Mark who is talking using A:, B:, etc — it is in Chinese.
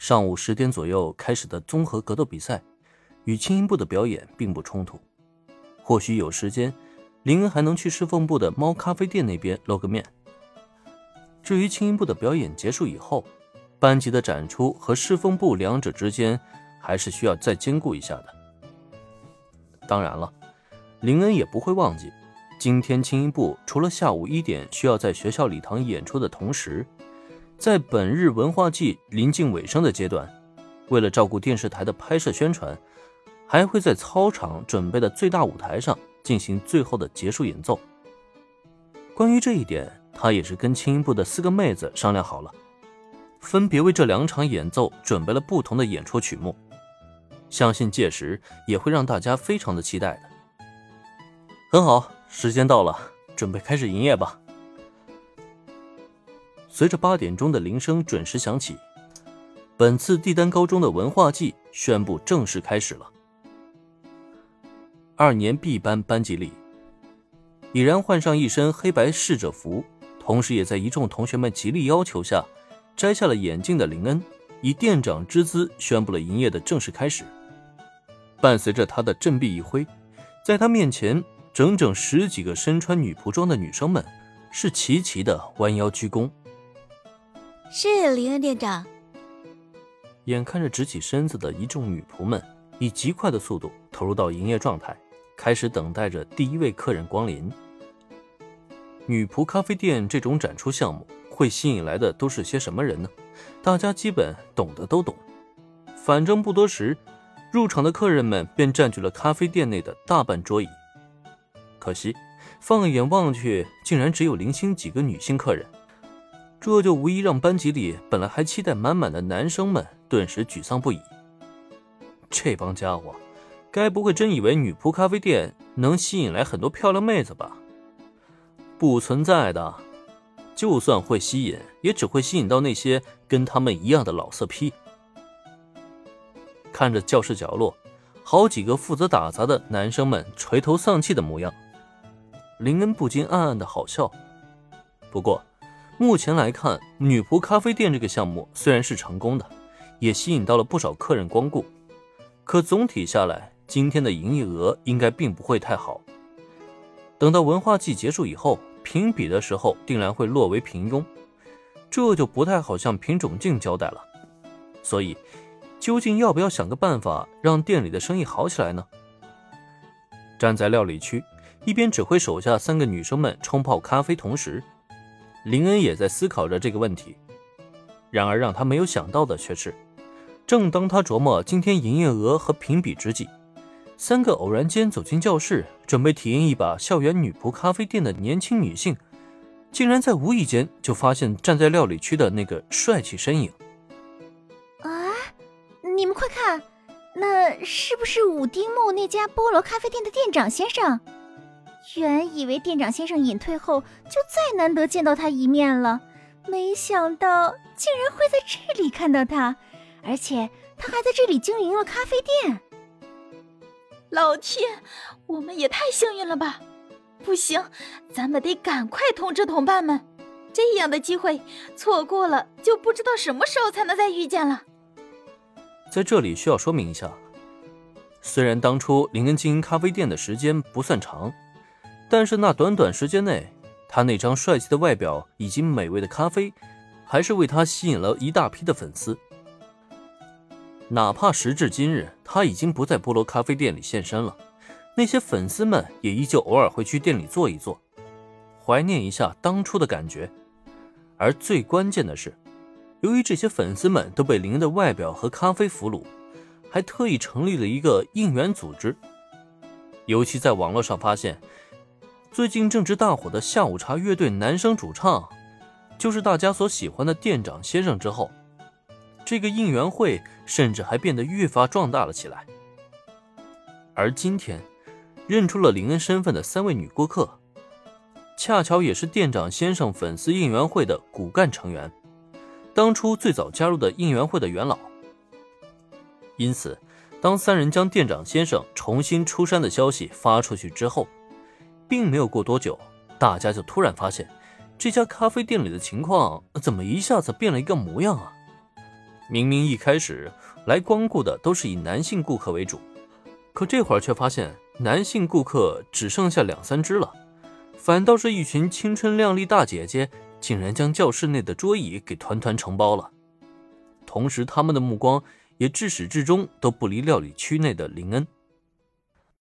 A: 上午十点左右开始的综合格斗比赛，与轻音部的表演并不冲突。或许有时间，林恩还能去侍奉部的猫咖啡店那边露个面。至于轻音部的表演结束以后，班级的展出和侍奉部两者之间还是需要再兼顾一下的。当然了，林恩也不会忘记，今天轻音部除了下午一点需要在学校礼堂演出的同时。在本日文化季临近尾声的阶段，为了照顾电视台的拍摄宣传，还会在操场准备的最大舞台上进行最后的结束演奏。关于这一点，他也是跟轻音部的四个妹子商量好了，分别为这两场演奏准备了不同的演出曲目，相信届时也会让大家非常的期待的。很好，时间到了，准备开始营业吧。随着八点钟的铃声准时响起，本次帝丹高中的文化季宣布正式开始了。二年 B 班班级里，已然换上一身黑白侍者服，同时也在一众同学们极力要求下，摘下了眼镜的林恩，以店长之姿宣布了营业的正式开始。伴随着他的振臂一挥，在他面前，整整十几个身穿女仆装的女生们是齐齐的弯腰鞠躬。
B: 是林恩店长。
A: 眼看着直起身子的一众女仆们，以极快的速度投入到营业状态，开始等待着第一位客人光临。女仆咖啡店这种展出项目会吸引来的都是些什么人呢？大家基本懂得都懂。反正不多时，入场的客人们便占据了咖啡店内的大半桌椅。可惜，放眼望去，竟然只有零星几个女性客人。这就无疑让班级里本来还期待满满的男生们顿时沮丧不已。这帮家伙，该不会真以为女仆咖啡店能吸引来很多漂亮妹子吧？不存在的，就算会吸引，也只会吸引到那些跟他们一样的老色批。看着教室角落，好几个负责打杂的男生们垂头丧气的模样，林恩不禁暗暗的好笑。不过。目前来看，女仆咖啡店这个项目虽然是成功的，也吸引到了不少客人光顾，可总体下来，今天的营业额应该并不会太好。等到文化季结束以后，评比的时候定然会落为平庸，这就不太好向品种镜交代了。所以，究竟要不要想个办法让店里的生意好起来呢？站在料理区，一边指挥手下三个女生们冲泡咖啡，同时。林恩也在思考着这个问题，然而让他没有想到的却是，正当他琢磨今天营业额和评比之际，三个偶然间走进教室，准备体验一把校园女仆咖啡店的年轻女性，竟然在无意间就发现站在料理区的那个帅气身影。
B: 啊！你们快看，那是不是武丁木那家菠萝咖啡店的店长先生？原以为店长先生隐退后就再难得见到他一面了，没想到竟然会在这里看到他，而且他还在这里经营了咖啡店。
C: 老天，我们也太幸运了吧！不行，咱们得赶快通知同伴们，这样的机会错过了就不知道什么时候才能再遇见了。
A: 在这里需要说明一下，虽然当初林恩经营咖啡店的时间不算长。但是那短短时间内，他那张帅气的外表以及美味的咖啡，还是为他吸引了一大批的粉丝。哪怕时至今日，他已经不在菠萝咖啡店里现身了，那些粉丝们也依旧偶尔会去店里坐一坐，怀念一下当初的感觉。而最关键的是，由于这些粉丝们都被林的外表和咖啡俘虏，还特意成立了一个应援组织，尤其在网络上发现。最近正值大火的下午茶乐队男生主唱，就是大家所喜欢的店长先生之后，这个应援会甚至还变得越发壮大了起来。而今天，认出了林恩身份的三位女顾客，恰巧也是店长先生粉丝应援会的骨干成员，当初最早加入的应援会的元老。因此，当三人将店长先生重新出山的消息发出去之后，并没有过多久，大家就突然发现，这家咖啡店里的情况怎么一下子变了一个模样啊？明明一开始来光顾的都是以男性顾客为主，可这会儿却发现男性顾客只剩下两三只了，反倒是一群青春靓丽大姐姐，竟然将教室内的桌椅给团团承包了。同时，他们的目光也至始至终都不离料理区内的林恩。